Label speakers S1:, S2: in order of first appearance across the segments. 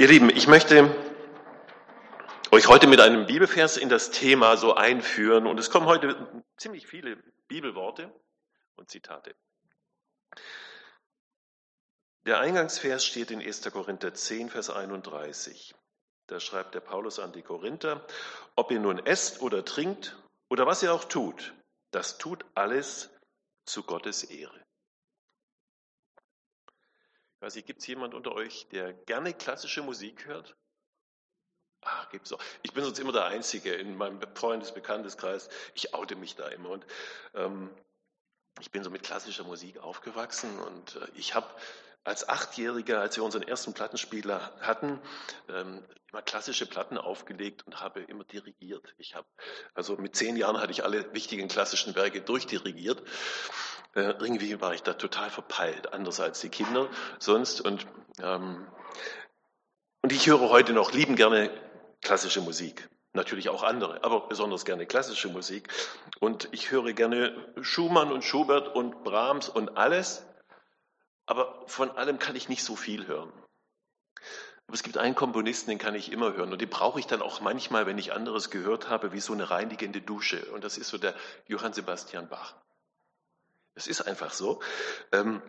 S1: Ihr Lieben, ich möchte euch heute mit einem Bibelvers in das Thema so einführen und es kommen heute ziemlich viele Bibelworte und Zitate. Der Eingangsvers steht in 1. Korinther 10, Vers 31. Da schreibt der Paulus an die Korinther, ob ihr nun esst oder trinkt oder was ihr auch tut, das tut alles zu Gottes Ehre. Ich weiß nicht, gibt es jemand unter euch, der gerne klassische Musik hört? Ah, gibt's auch. Ich bin sonst immer der Einzige in meinem Freundes-, Bekannteskreis. Ich oute mich da immer. Und ähm, ich bin so mit klassischer Musik aufgewachsen und äh, ich habe als Achtjähriger, als wir unseren ersten Plattenspieler hatten, ähm, immer klassische Platten aufgelegt und habe immer dirigiert. Ich habe, also mit zehn Jahren hatte ich alle wichtigen klassischen Werke durchdirigiert. Äh, irgendwie war ich da total verpeilt, anders als die Kinder sonst. Und, ähm, und ich höre heute noch lieben gerne klassische Musik. Natürlich auch andere, aber besonders gerne klassische Musik. Und ich höre gerne Schumann und Schubert und Brahms und alles. Aber von allem kann ich nicht so viel hören. Aber es gibt einen Komponisten, den kann ich immer hören. Und den brauche ich dann auch manchmal, wenn ich anderes gehört habe, wie so eine reinigende Dusche. Und das ist so der Johann Sebastian Bach. Das ist einfach so. Ähm,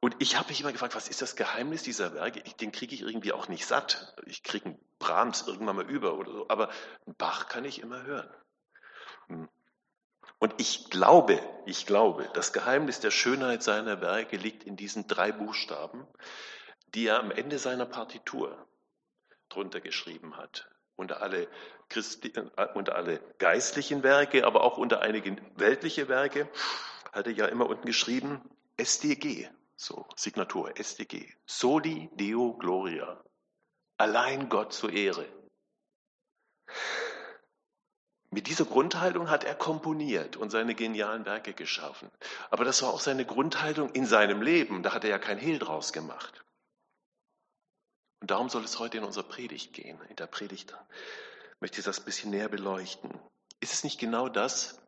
S1: und ich habe mich immer gefragt, was ist das Geheimnis dieser Werke? Den kriege ich irgendwie auch nicht satt. Ich kriege einen Brahms irgendwann mal über oder so, aber einen Bach kann ich immer hören. Hm. Und ich glaube, ich glaube, das Geheimnis der Schönheit seiner Werke liegt in diesen drei Buchstaben, die er am Ende seiner Partitur drunter geschrieben hat. Unter alle, Christi, äh, unter alle geistlichen Werke, aber auch unter einige weltliche Werke hat er ja immer unten geschrieben, SDG, so Signatur, SDG, Soli Deo Gloria, allein Gott zur Ehre. Mit dieser Grundhaltung hat er komponiert und seine genialen Werke geschaffen. Aber das war auch seine Grundhaltung in seinem Leben. Da hat er ja kein Hehl draus gemacht. Und darum soll es heute in unserer Predigt gehen. In der Predigt möchte ich das ein bisschen näher beleuchten. Ist es nicht genau das,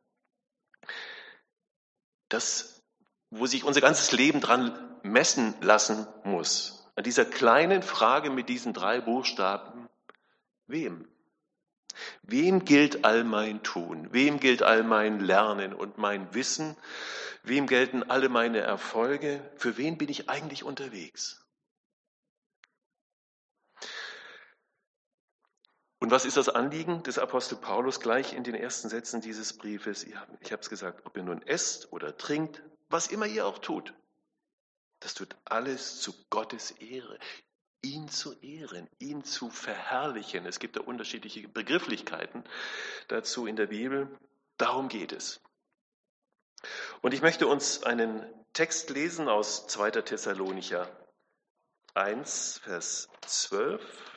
S1: das, wo sich unser ganzes Leben dran messen lassen muss. An dieser kleinen Frage mit diesen drei Buchstaben, wem? Wem gilt all mein Tun? Wem gilt all mein Lernen und mein Wissen? Wem gelten alle meine Erfolge? Für wen bin ich eigentlich unterwegs? Und was ist das Anliegen des Apostel Paulus gleich in den ersten Sätzen dieses Briefes? Ich habe es gesagt, ob ihr nun esst oder trinkt, was immer ihr auch tut, das tut alles zu Gottes Ehre. Ihn zu ehren, ihn zu verherrlichen. Es gibt da unterschiedliche Begrifflichkeiten dazu in der Bibel. Darum geht es. Und ich möchte uns einen Text lesen aus 2. Thessalonicher 1, Vers 12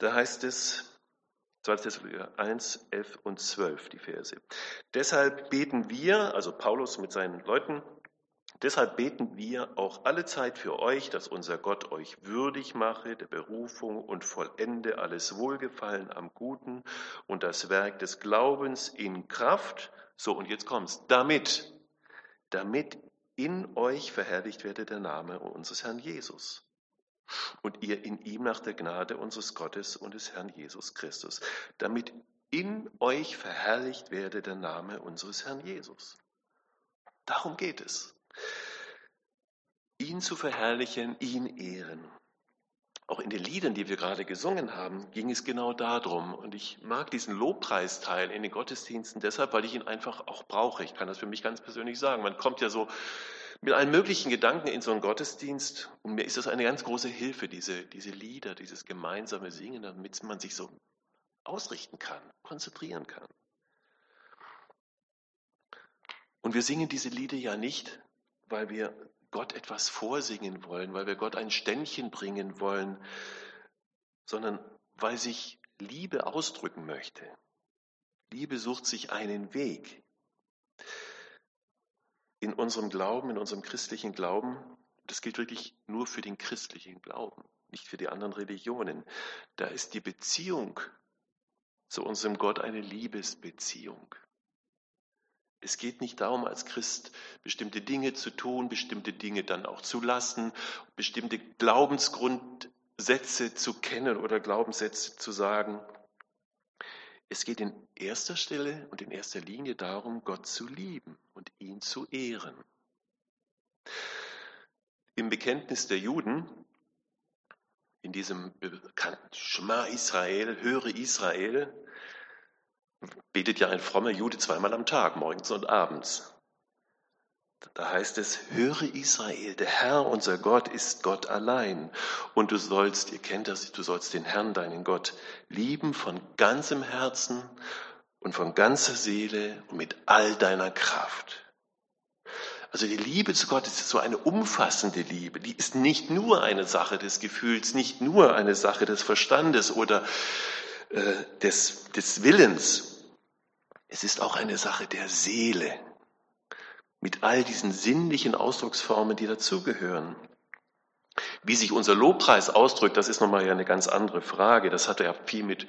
S1: Da heißt es, 2. Thessalonicher 1, 11 und 12, die Verse. Deshalb beten wir, also Paulus mit seinen Leuten, deshalb beten wir auch alle Zeit für euch, dass unser Gott euch würdig mache der Berufung und vollende alles Wohlgefallen am Guten und das Werk des Glaubens in Kraft. So, und jetzt kommt's. Damit, damit in euch verherrlicht werde der Name unseres Herrn Jesus und ihr in ihm nach der Gnade unseres Gottes und des Herrn Jesus Christus, damit in euch verherrlicht werde der Name unseres Herrn Jesus. Darum geht es. Ihn zu verherrlichen, ihn ehren. Auch in den Liedern, die wir gerade gesungen haben, ging es genau darum. Und ich mag diesen Lobpreisteil in den Gottesdiensten deshalb, weil ich ihn einfach auch brauche. Ich kann das für mich ganz persönlich sagen. Man kommt ja so mit allen möglichen Gedanken in so einen Gottesdienst. Und mir ist das eine ganz große Hilfe, diese, diese Lieder, dieses gemeinsame Singen, damit man sich so ausrichten kann, konzentrieren kann. Und wir singen diese Lieder ja nicht, weil wir Gott etwas vorsingen wollen, weil wir Gott ein Ständchen bringen wollen, sondern weil sich Liebe ausdrücken möchte. Liebe sucht sich einen Weg in unserem Glauben, in unserem christlichen Glauben, das gilt wirklich nur für den christlichen Glauben, nicht für die anderen Religionen, da ist die Beziehung zu unserem Gott eine Liebesbeziehung. Es geht nicht darum, als Christ bestimmte Dinge zu tun, bestimmte Dinge dann auch zu lassen, bestimmte Glaubensgrundsätze zu kennen oder Glaubenssätze zu sagen. Es geht in erster Stelle und in erster Linie darum, Gott zu lieben und ihn zu ehren. Im Bekenntnis der Juden, in diesem bekannten Schma Israel, höre Israel, betet ja ein frommer Jude zweimal am Tag, morgens und abends. Da heißt es, höre Israel, der Herr, unser Gott, ist Gott allein. Und du sollst, ihr kennt das, du sollst den Herrn, deinen Gott, lieben von ganzem Herzen und von ganzer Seele und mit all deiner Kraft. Also die Liebe zu Gott ist so eine umfassende Liebe. Die ist nicht nur eine Sache des Gefühls, nicht nur eine Sache des Verstandes oder äh, des, des Willens. Es ist auch eine Sache der Seele. Mit all diesen sinnlichen Ausdrucksformen, die dazugehören. Wie sich unser Lobpreis ausdrückt, das ist nochmal ja eine ganz andere Frage. Das hat ja viel mit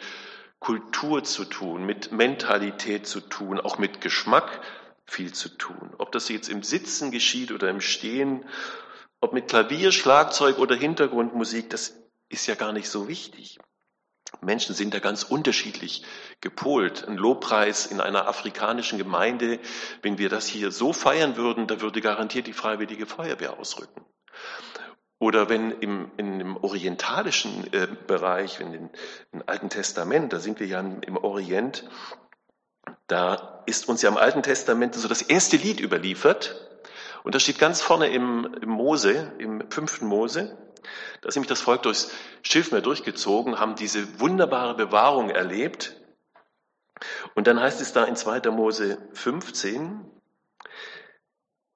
S1: Kultur zu tun, mit Mentalität zu tun, auch mit Geschmack viel zu tun. Ob das jetzt im Sitzen geschieht oder im Stehen, ob mit Klavier, Schlagzeug oder Hintergrundmusik, das ist ja gar nicht so wichtig. Menschen sind da ganz unterschiedlich gepolt. Ein Lobpreis in einer afrikanischen Gemeinde, wenn wir das hier so feiern würden, da würde garantiert die Freiwillige Feuerwehr ausrücken. Oder wenn im, in dem orientalischen äh, Bereich, in dem, im Alten Testament, da sind wir ja im Orient, da ist uns ja im Alten Testament so das erste Lied überliefert. Und das steht ganz vorne im, im Mose, im fünften Mose. Da ist nämlich das Volk durchs Schilfmeer durchgezogen, haben diese wunderbare Bewahrung erlebt. Und dann heißt es da in 2. Mose 15,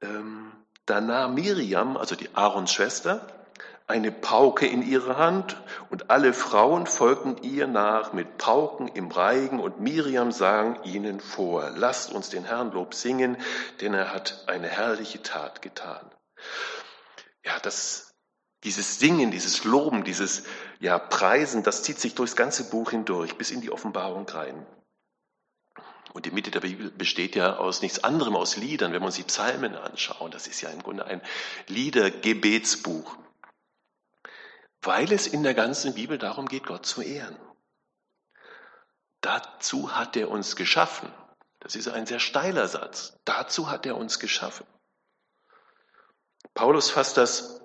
S1: ähm, da nahm Miriam, also die Aarons Schwester, eine Pauke in ihre Hand und alle Frauen folgten ihr nach mit Pauken im Reigen und Miriam sang ihnen vor, lasst uns den Herrn Lob singen, denn er hat eine herrliche Tat getan. Ja, das, dieses Singen, dieses Loben, dieses ja, Preisen, das zieht sich durchs ganze Buch hindurch, bis in die Offenbarung rein. Und die Mitte der Bibel besteht ja aus nichts anderem, aus Liedern. Wenn wir uns die Psalmen anschauen, das ist ja im Grunde ein Liedergebetsbuch weil es in der ganzen Bibel darum geht, Gott zu ehren. Dazu hat er uns geschaffen. Das ist ein sehr steiler Satz. Dazu hat er uns geschaffen. Paulus fasst das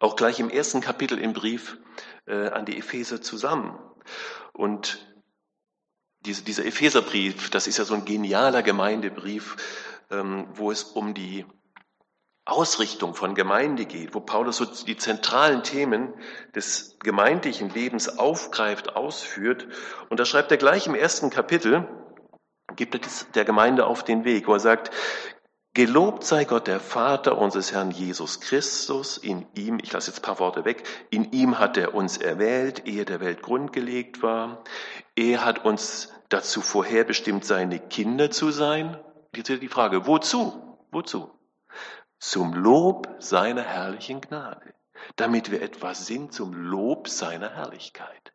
S1: auch gleich im ersten Kapitel im Brief äh, an die Epheser zusammen. Und diese, dieser Epheserbrief, das ist ja so ein genialer Gemeindebrief, ähm, wo es um die Ausrichtung von Gemeinde geht, wo Paulus so die zentralen Themen des gemeindlichen Lebens aufgreift, ausführt. Und da schreibt er gleich im ersten Kapitel, gibt er der Gemeinde auf den Weg, wo er sagt, Gelobt sei Gott, der Vater unseres Herrn Jesus Christus. In ihm, ich lasse jetzt ein paar Worte weg, in ihm hat er uns erwählt, ehe der Welt grundgelegt war. Er hat uns dazu vorherbestimmt, seine Kinder zu sein. Jetzt wieder die Frage, wozu? Wozu? zum Lob seiner herrlichen Gnade, damit wir etwas sind zum Lob seiner Herrlichkeit.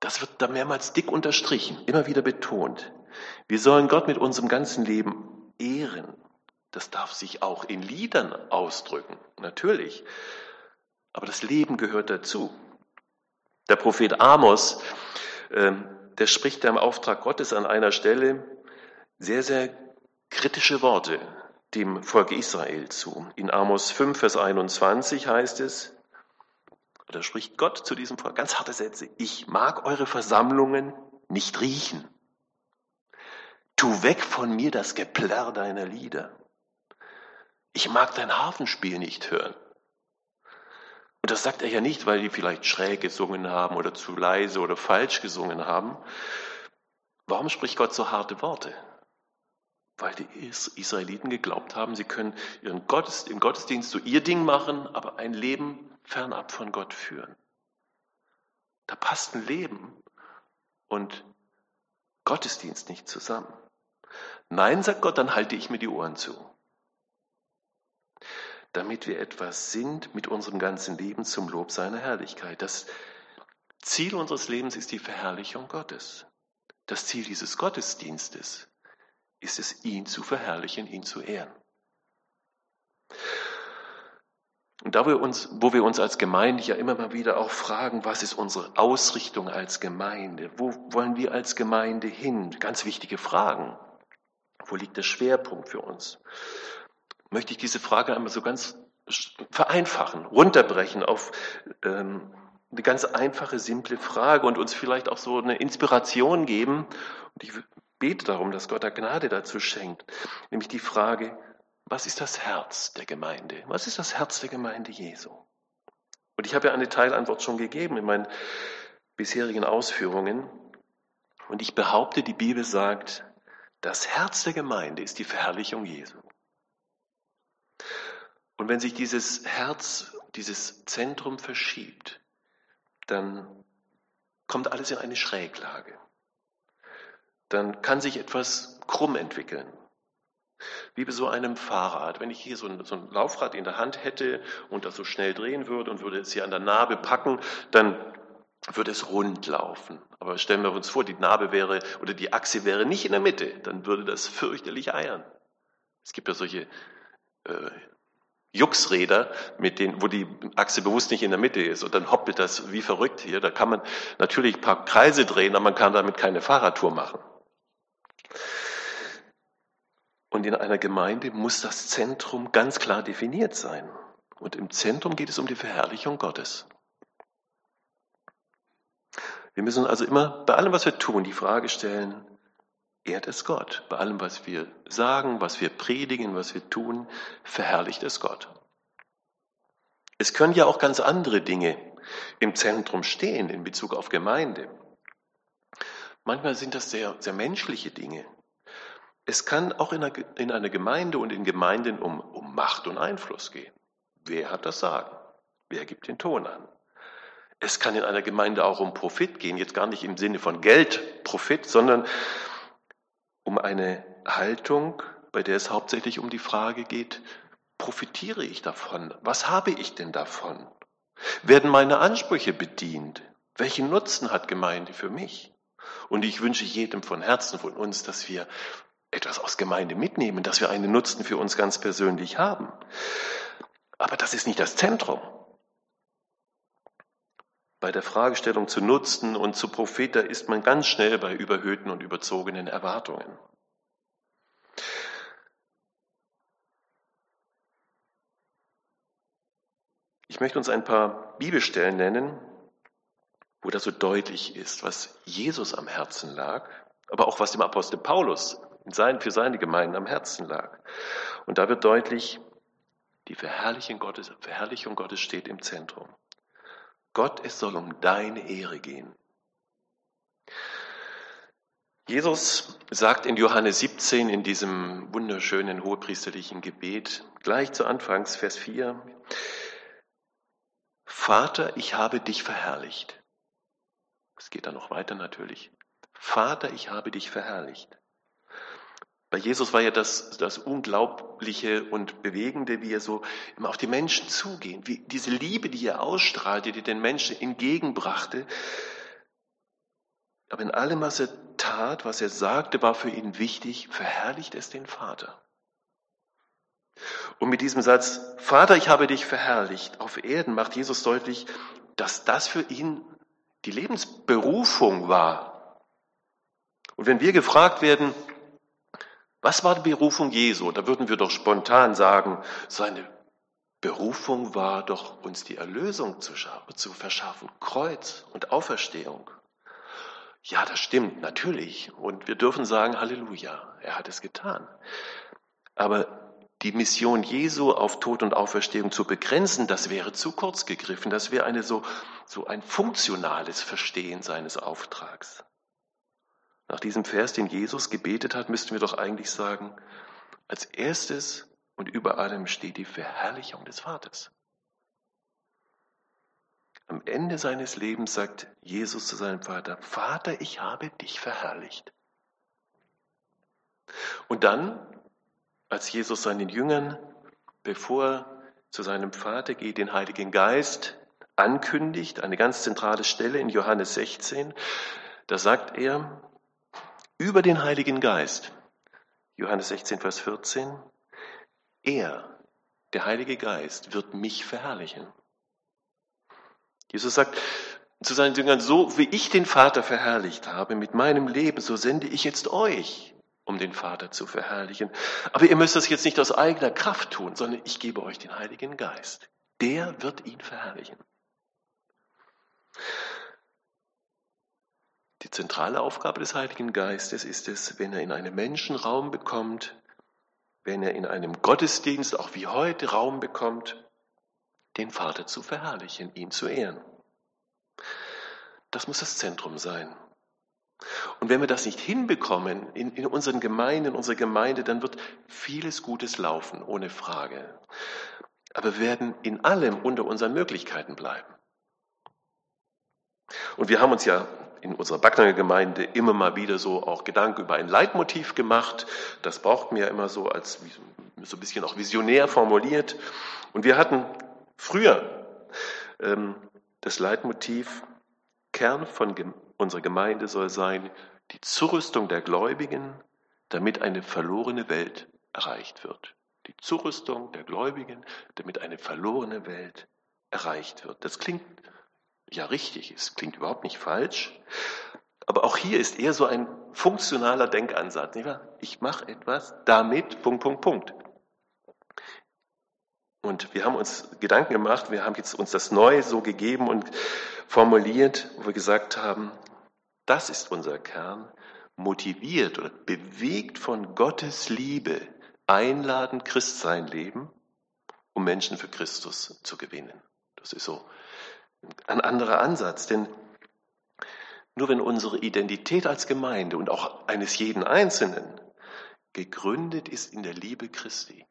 S1: Das wird da mehrmals dick unterstrichen, immer wieder betont. Wir sollen Gott mit unserem ganzen Leben ehren. Das darf sich auch in Liedern ausdrücken, natürlich. Aber das Leben gehört dazu. Der Prophet Amos, ähm, der spricht da im Auftrag Gottes an einer Stelle sehr, sehr kritische Worte dem Volk Israel zu. In Amos 5, Vers 21 heißt es, oder spricht Gott zu diesem Volk ganz harte Sätze, ich mag eure Versammlungen nicht riechen. Tu weg von mir das Geplärr deiner Lieder. Ich mag dein Hafenspiel nicht hören. Und das sagt er ja nicht, weil die vielleicht schräg gesungen haben oder zu leise oder falsch gesungen haben. Warum spricht Gott so harte Worte? weil die Israeliten geglaubt haben, sie können ihren Gottesdienst, im Gottesdienst so ihr Ding machen, aber ein Leben fernab von Gott führen. Da passt ein Leben und Gottesdienst nicht zusammen. Nein, sagt Gott, dann halte ich mir die Ohren zu. Damit wir etwas sind mit unserem ganzen Leben zum Lob seiner Herrlichkeit. Das Ziel unseres Lebens ist die Verherrlichung Gottes. Das Ziel dieses Gottesdienstes ist es, ihn zu verherrlichen, ihn zu ehren. Und da wir uns, wo wir uns als Gemeinde ja immer mal wieder auch fragen, was ist unsere Ausrichtung als Gemeinde? Wo wollen wir als Gemeinde hin? Ganz wichtige Fragen. Wo liegt der Schwerpunkt für uns? Möchte ich diese Frage einmal so ganz vereinfachen, runterbrechen auf ähm, eine ganz einfache, simple Frage und uns vielleicht auch so eine Inspiration geben. Und ich bete darum, dass Gott da Gnade dazu schenkt. Nämlich die Frage, was ist das Herz der Gemeinde? Was ist das Herz der Gemeinde Jesu? Und ich habe ja eine Teilantwort schon gegeben in meinen bisherigen Ausführungen. Und ich behaupte, die Bibel sagt, das Herz der Gemeinde ist die Verherrlichung Jesu. Und wenn sich dieses Herz, dieses Zentrum verschiebt, dann kommt alles in eine Schräglage. Dann kann sich etwas krumm entwickeln. Wie bei so einem Fahrrad. Wenn ich hier so ein, so ein Laufrad in der Hand hätte und das so schnell drehen würde und würde es hier an der Narbe packen, dann würde es rund laufen. Aber stellen wir uns vor, die Narbe wäre oder die Achse wäre nicht in der Mitte, dann würde das fürchterlich eiern. Es gibt ja solche äh, Juxräder, mit denen, wo die Achse bewusst nicht in der Mitte ist und dann hoppelt das wie verrückt hier. Da kann man natürlich ein paar Kreise drehen, aber man kann damit keine Fahrradtour machen. Und in einer Gemeinde muss das Zentrum ganz klar definiert sein. Und im Zentrum geht es um die Verherrlichung Gottes. Wir müssen also immer bei allem, was wir tun, die Frage stellen, ehrt es Gott? Bei allem, was wir sagen, was wir predigen, was wir tun, verherrlicht es Gott. Es können ja auch ganz andere Dinge im Zentrum stehen in Bezug auf Gemeinde. Manchmal sind das sehr, sehr menschliche Dinge. Es kann auch in einer, in einer Gemeinde und in Gemeinden um, um Macht und Einfluss gehen. Wer hat das Sagen? Wer gibt den Ton an? Es kann in einer Gemeinde auch um Profit gehen, jetzt gar nicht im Sinne von Geld, Profit, sondern um eine Haltung, bei der es hauptsächlich um die Frage geht, profitiere ich davon? Was habe ich denn davon? Werden meine Ansprüche bedient? Welchen Nutzen hat Gemeinde für mich? Und ich wünsche jedem von Herzen von uns, dass wir etwas aus Gemeinde mitnehmen, dass wir einen Nutzen für uns ganz persönlich haben. Aber das ist nicht das Zentrum. Bei der Fragestellung zu Nutzen und zu Prophet, da ist man ganz schnell bei überhöhten und überzogenen Erwartungen. Ich möchte uns ein paar Bibelstellen nennen, wo das so deutlich ist, was Jesus am Herzen lag, aber auch was dem Apostel Paulus für seine Gemeinden am Herzen lag. Und da wird deutlich, die Verherrlichung Gottes, Verherrlichung Gottes steht im Zentrum. Gott, es soll um deine Ehre gehen. Jesus sagt in Johannes 17 in diesem wunderschönen hohepriesterlichen Gebet, gleich zu Anfangs, Vers 4, Vater, ich habe dich verherrlicht. Es geht dann noch weiter natürlich. Vater, ich habe dich verherrlicht. Bei Jesus war ja das, das Unglaubliche und Bewegende, wie er so immer auf die Menschen zugehen, wie diese Liebe, die er ausstrahlte, die den Menschen entgegenbrachte. Aber in allem, was er tat, was er sagte, war für ihn wichtig, verherrlicht es den Vater. Und mit diesem Satz, Vater, ich habe dich verherrlicht, auf Erden macht Jesus deutlich, dass das für ihn die Lebensberufung war. Und wenn wir gefragt werden, was war die Berufung Jesu? Da würden wir doch spontan sagen, seine Berufung war doch, uns die Erlösung zu, zu verschaffen, Kreuz und Auferstehung. Ja, das stimmt, natürlich. Und wir dürfen sagen, Halleluja, er hat es getan. Aber die Mission Jesu auf Tod und Auferstehung zu begrenzen, das wäre zu kurz gegriffen. Das wäre eine so, so ein funktionales Verstehen seines Auftrags. Nach diesem Vers, den Jesus gebetet hat, müssten wir doch eigentlich sagen, als erstes und über allem steht die Verherrlichung des Vaters. Am Ende seines Lebens sagt Jesus zu seinem Vater, Vater, ich habe dich verherrlicht. Und dann, als Jesus seinen Jüngern, bevor er zu seinem Vater geht, den Heiligen Geist ankündigt, eine ganz zentrale Stelle in Johannes 16, da sagt er, über den Heiligen Geist. Johannes 16, Vers 14. Er, der Heilige Geist, wird mich verherrlichen. Jesus sagt zu seinen Jüngern, so wie ich den Vater verherrlicht habe mit meinem Leben, so sende ich jetzt euch, um den Vater zu verherrlichen. Aber ihr müsst das jetzt nicht aus eigener Kraft tun, sondern ich gebe euch den Heiligen Geist. Der wird ihn verherrlichen. Die zentrale Aufgabe des Heiligen Geistes ist es, wenn er in einem Menschen Raum bekommt, wenn er in einem Gottesdienst, auch wie heute, Raum bekommt, den Vater zu verherrlichen, ihn zu ehren. Das muss das Zentrum sein. Und wenn wir das nicht hinbekommen in, in unseren Gemeinden, in unserer Gemeinde, dann wird vieles Gutes laufen, ohne Frage. Aber wir werden in allem unter unseren Möglichkeiten bleiben. Und wir haben uns ja in unserer Backnanger Gemeinde immer mal wieder so auch Gedanken über ein Leitmotiv gemacht. Das braucht mir ja immer so als so ein bisschen auch visionär formuliert. Und wir hatten früher ähm, das Leitmotiv, Kern von unserer Gemeinde soll sein, die Zurüstung der Gläubigen, damit eine verlorene Welt erreicht wird. Die Zurüstung der Gläubigen, damit eine verlorene Welt erreicht wird. Das klingt ja richtig, es klingt überhaupt nicht falsch, aber auch hier ist eher so ein funktionaler Denkansatz. Ich mache etwas damit, Punkt, Punkt, Punkt. Und wir haben uns Gedanken gemacht, wir haben jetzt uns das neu so gegeben und formuliert, wo wir gesagt haben, das ist unser Kern, motiviert oder bewegt von Gottes Liebe, einladend Christsein leben, um Menschen für Christus zu gewinnen. Das ist so ein anderer Ansatz, denn nur wenn unsere Identität als Gemeinde und auch eines jeden Einzelnen gegründet ist in der Liebe Christi,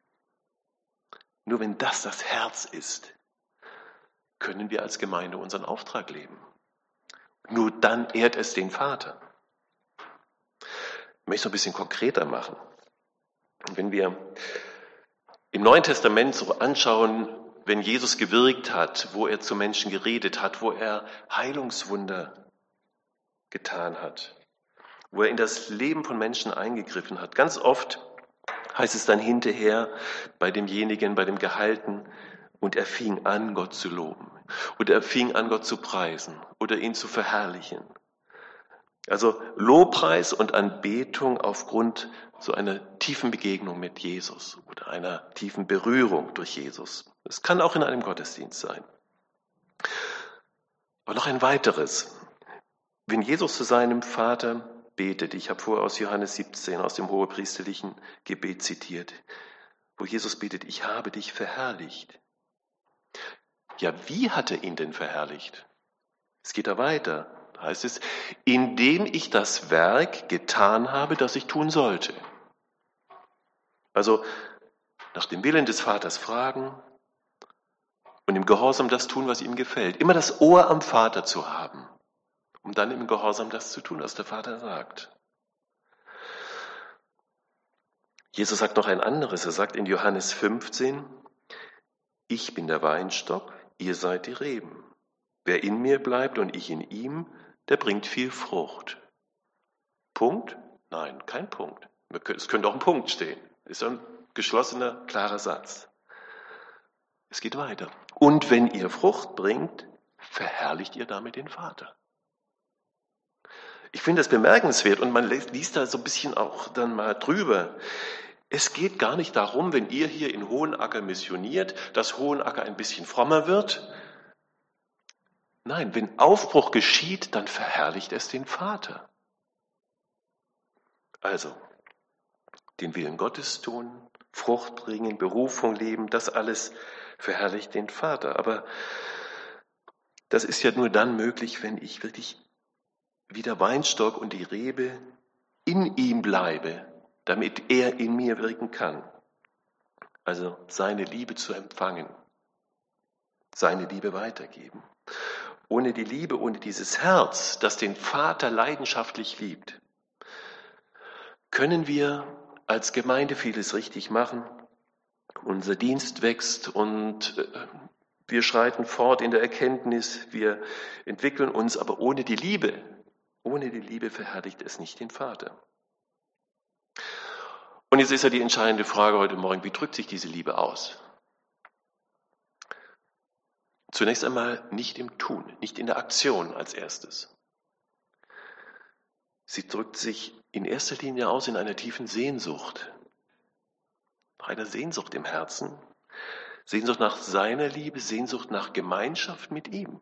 S1: nur wenn das das Herz ist, können wir als Gemeinde unseren Auftrag leben. Nur dann ehrt es den Vater. Ich möchte es ein bisschen konkreter machen. Wenn wir im Neuen Testament so anschauen, wenn Jesus gewirkt hat, wo er zu Menschen geredet hat, wo er Heilungswunder getan hat, wo er in das Leben von Menschen eingegriffen hat. Ganz oft heißt es dann hinterher bei demjenigen, bei dem Gehalten, und er fing an, Gott zu loben. Oder er fing an, Gott zu preisen oder ihn zu verherrlichen. Also Lobpreis und Anbetung aufgrund so einer tiefen Begegnung mit Jesus oder einer tiefen Berührung durch Jesus. Es kann auch in einem Gottesdienst sein. Aber noch ein weiteres. Wenn Jesus zu seinem Vater betet. Ich habe vorher aus Johannes 17, aus dem hohepriesterlichen Gebet zitiert, wo Jesus betet, ich habe dich verherrlicht. Ja, wie hat er ihn denn verherrlicht? Es geht da weiter. Heißt es, indem ich das Werk getan habe, das ich tun sollte. Also nach dem Willen des Vaters fragen und im Gehorsam das tun, was ihm gefällt. Immer das Ohr am Vater zu haben um dann im Gehorsam das zu tun, was der Vater sagt. Jesus sagt noch ein anderes. Er sagt in Johannes 15, ich bin der Weinstock, ihr seid die Reben. Wer in mir bleibt und ich in ihm, der bringt viel Frucht. Punkt? Nein, kein Punkt. Es könnte auch ein Punkt stehen. Ist ein geschlossener, klarer Satz. Es geht weiter. Und wenn ihr Frucht bringt, verherrlicht ihr damit den Vater. Ich finde das bemerkenswert und man liest da so ein bisschen auch dann mal drüber. Es geht gar nicht darum, wenn ihr hier in Hohenacker missioniert, dass Hohenacker ein bisschen frommer wird. Nein, wenn Aufbruch geschieht, dann verherrlicht es den Vater. Also, den Willen Gottes tun, Frucht bringen, Berufung leben, das alles verherrlicht den Vater. Aber das ist ja nur dann möglich, wenn ich wirklich wie der Weinstock und die Rebe in ihm bleibe, damit er in mir wirken kann. Also seine Liebe zu empfangen, seine Liebe weitergeben. Ohne die Liebe, ohne dieses Herz, das den Vater leidenschaftlich liebt, können wir als Gemeinde vieles richtig machen. Unser Dienst wächst und äh, wir schreiten fort in der Erkenntnis, wir entwickeln uns, aber ohne die Liebe ohne die Liebe verherrlicht es nicht den Vater. Und jetzt ist ja die entscheidende Frage heute Morgen, wie drückt sich diese Liebe aus? Zunächst einmal nicht im Tun, nicht in der Aktion als erstes. Sie drückt sich in erster Linie aus in einer tiefen Sehnsucht, nach einer Sehnsucht im Herzen, Sehnsucht nach seiner Liebe, Sehnsucht nach Gemeinschaft mit ihm.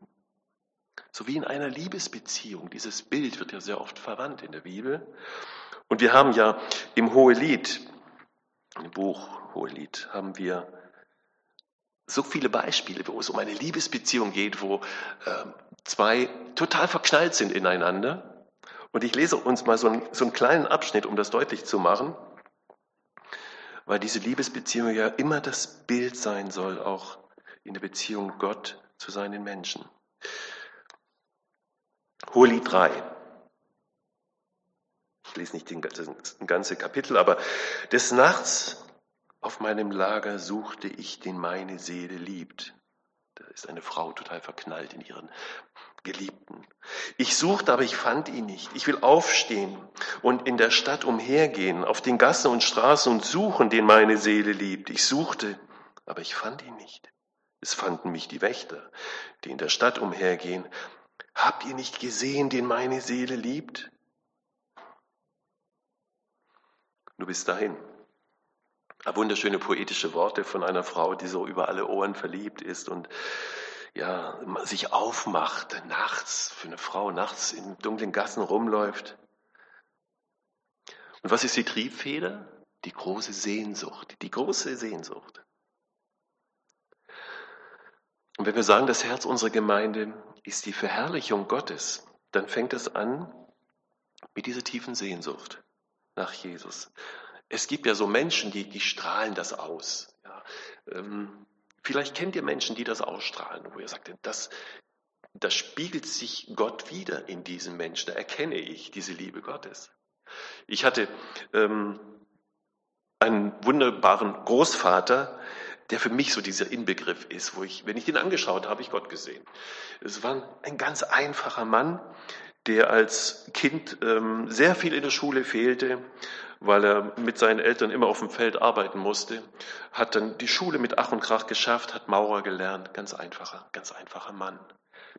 S1: So wie in einer Liebesbeziehung. Dieses Bild wird ja sehr oft verwandt in der Bibel. Und wir haben ja im Hohelied, im Buch Hohelied, haben wir so viele Beispiele, wo es um eine Liebesbeziehung geht, wo äh, zwei total verknallt sind ineinander. Und ich lese uns mal so einen, so einen kleinen Abschnitt, um das deutlich zu machen, weil diese Liebesbeziehung ja immer das Bild sein soll, auch in der Beziehung Gott zu seinen Menschen. Hohelied 3. Ich lese nicht das ganze Kapitel, aber des Nachts auf meinem Lager suchte ich, den meine Seele liebt. Da ist eine Frau total verknallt in ihren Geliebten. Ich suchte, aber ich fand ihn nicht. Ich will aufstehen und in der Stadt umhergehen, auf den Gassen und Straßen und suchen, den meine Seele liebt. Ich suchte, aber ich fand ihn nicht. Es fanden mich die Wächter, die in der Stadt umhergehen. Habt ihr nicht gesehen, den meine Seele liebt? Nur bis dahin. Wunderschöne poetische Worte von einer Frau, die so über alle Ohren verliebt ist und ja, sich aufmacht, nachts, für eine Frau nachts in dunklen Gassen rumläuft. Und was ist die Triebfeder? Die große Sehnsucht, die große Sehnsucht. Und wenn wir sagen, das Herz unserer Gemeinde ist die Verherrlichung Gottes, dann fängt es an mit dieser tiefen Sehnsucht nach Jesus. Es gibt ja so Menschen, die, die strahlen das aus. Ja, ähm, vielleicht kennt ihr Menschen, die das ausstrahlen, wo ihr sagt, das, das spiegelt sich Gott wieder in diesem Menschen. Da erkenne ich diese Liebe Gottes. Ich hatte ähm, einen wunderbaren Großvater, der für mich so dieser Inbegriff ist, wo ich, wenn ich den angeschaut habe, habe ich Gott gesehen. Es war ein ganz einfacher Mann, der als Kind ähm, sehr viel in der Schule fehlte, weil er mit seinen Eltern immer auf dem Feld arbeiten musste, hat dann die Schule mit Ach und Krach geschafft, hat Maurer gelernt, ganz einfacher, ganz einfacher Mann.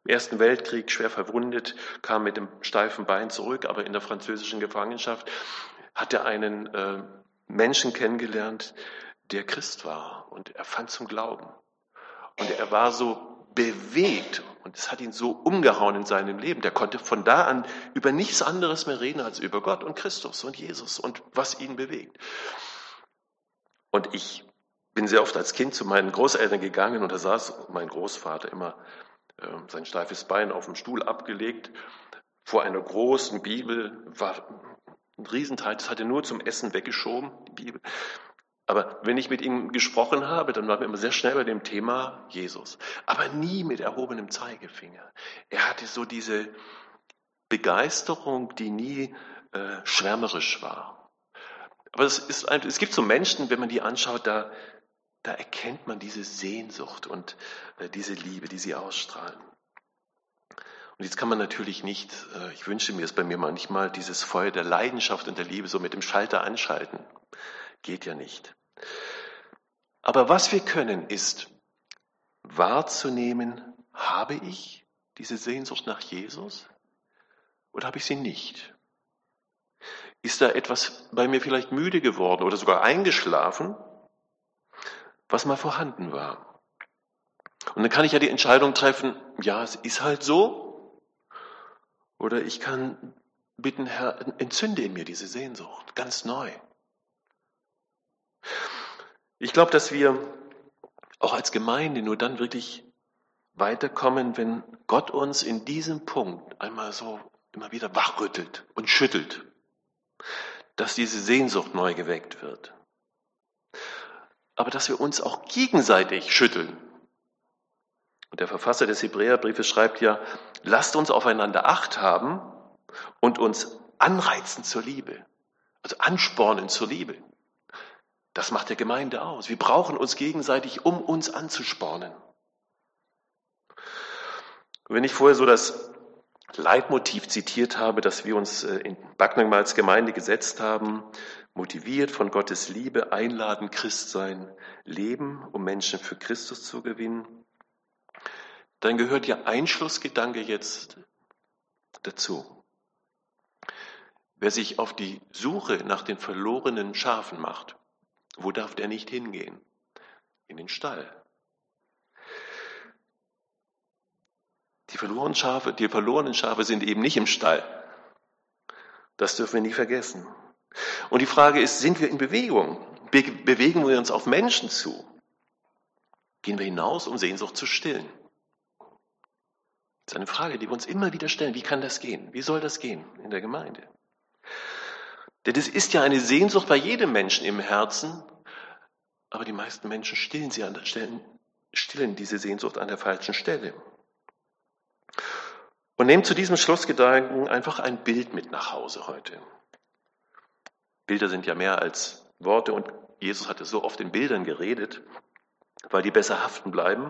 S1: Im Ersten Weltkrieg schwer verwundet, kam mit dem steifen Bein zurück, aber in der französischen Gefangenschaft hat er einen äh, Menschen kennengelernt, der Christ war und er fand zum Glauben. Und er war so bewegt und es hat ihn so umgehauen in seinem Leben. Der konnte von da an über nichts anderes mehr reden als über Gott und Christus und Jesus und was ihn bewegt. Und ich bin sehr oft als Kind zu meinen Großeltern gegangen und da saß mein Großvater immer äh, sein steifes Bein auf dem Stuhl abgelegt vor einer großen Bibel, war ein Riesenteil, das hat er nur zum Essen weggeschoben, die Bibel. Aber wenn ich mit ihm gesprochen habe, dann waren wir immer sehr schnell bei dem Thema Jesus. Aber nie mit erhobenem Zeigefinger. Er hatte so diese Begeisterung, die nie äh, schwärmerisch war. Aber es, ist ein, es gibt so Menschen, wenn man die anschaut, da, da erkennt man diese Sehnsucht und äh, diese Liebe, die sie ausstrahlen. Und jetzt kann man natürlich nicht, äh, ich wünsche mir es bei mir manchmal, dieses Feuer der Leidenschaft und der Liebe so mit dem Schalter anschalten. Geht ja nicht. Aber was wir können, ist wahrzunehmen, habe ich diese Sehnsucht nach Jesus oder habe ich sie nicht? Ist da etwas bei mir vielleicht müde geworden oder sogar eingeschlafen, was mal vorhanden war? Und dann kann ich ja die Entscheidung treffen, ja, es ist halt so. Oder ich kann bitten, Herr, entzünde in mir diese Sehnsucht ganz neu. Ich glaube, dass wir auch als Gemeinde nur dann wirklich weiterkommen, wenn Gott uns in diesem Punkt einmal so immer wieder wachrüttelt und schüttelt, dass diese Sehnsucht neu geweckt wird. Aber dass wir uns auch gegenseitig schütteln. Und der Verfasser des Hebräerbriefes schreibt ja, lasst uns aufeinander Acht haben und uns anreizen zur Liebe, also anspornen zur Liebe. Das macht der Gemeinde aus. Wir brauchen uns gegenseitig, um uns anzuspornen. wenn ich vorher so das Leitmotiv zitiert habe, das wir uns äh, in Backnang als Gemeinde gesetzt haben, motiviert von Gottes Liebe, einladen, Christ sein, leben, um Menschen für Christus zu gewinnen, dann gehört Ihr Einschlussgedanke jetzt dazu. Wer sich auf die Suche nach den verlorenen Schafen macht, wo darf der nicht hingehen? In den Stall. Die verlorenen Schafe, die verlorenen Schafe sind eben nicht im Stall. Das dürfen wir nie vergessen. Und die Frage ist, sind wir in Bewegung? Be bewegen wir uns auf Menschen zu? Gehen wir hinaus, um Sehnsucht zu stillen? Das ist eine Frage, die wir uns immer wieder stellen. Wie kann das gehen? Wie soll das gehen in der Gemeinde? Denn es ist ja eine Sehnsucht bei jedem Menschen im Herzen, aber die meisten Menschen stillen, sie an der Stelle, stillen diese Sehnsucht an der falschen Stelle. Und nehmt zu diesem Schlussgedanken einfach ein Bild mit nach Hause heute. Bilder sind ja mehr als Worte und Jesus hatte so oft in Bildern geredet, weil die besser haften bleiben.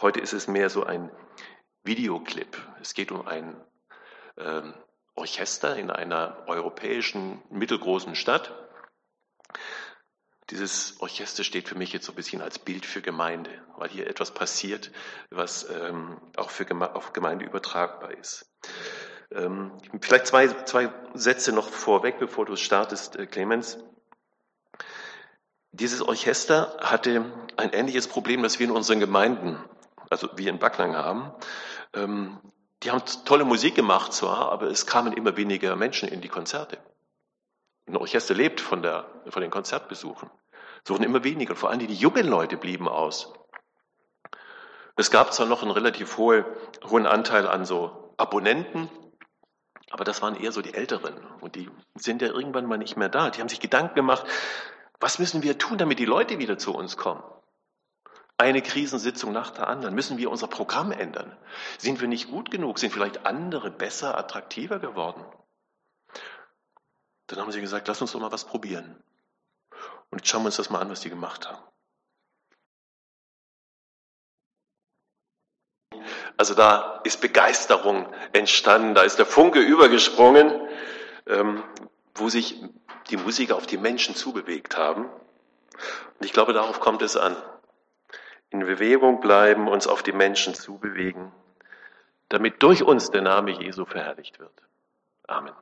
S1: Heute ist es mehr so ein Videoclip. Es geht um ein ähm, Orchester in einer europäischen mittelgroßen Stadt. Dieses Orchester steht für mich jetzt so ein bisschen als Bild für Gemeinde, weil hier etwas passiert, was ähm, auch für Geme auf Gemeinde übertragbar ist. Ähm, vielleicht zwei, zwei Sätze noch vorweg, bevor du startest, äh, Clemens. Dieses Orchester hatte ein ähnliches Problem, das wir in unseren Gemeinden, also wir in Backnang haben. Ähm, die haben tolle Musik gemacht zwar, aber es kamen immer weniger Menschen in die Konzerte. Ein Orchester lebt von, der, von den Konzertbesuchen. Es wurden immer weniger, vor allem die jungen Leute blieben aus. Es gab zwar noch einen relativ hohe, hohen Anteil an so Abonnenten, aber das waren eher so die Älteren und die sind ja irgendwann mal nicht mehr da. Die haben sich Gedanken gemacht, was müssen wir tun, damit die Leute wieder zu uns kommen? Eine Krisensitzung nach der anderen. Müssen wir unser Programm ändern? Sind wir nicht gut genug? Sind vielleicht andere besser, attraktiver geworden? Dann haben sie gesagt, lass uns doch mal was probieren. Und jetzt schauen wir uns das mal an, was die gemacht haben. Also da ist Begeisterung entstanden, da ist der Funke übergesprungen, ähm, wo sich die Musiker auf die Menschen zubewegt haben. Und ich glaube, darauf kommt es an in Bewegung bleiben, uns auf die Menschen zubewegen, damit durch uns der Name Jesu verherrlicht wird. Amen.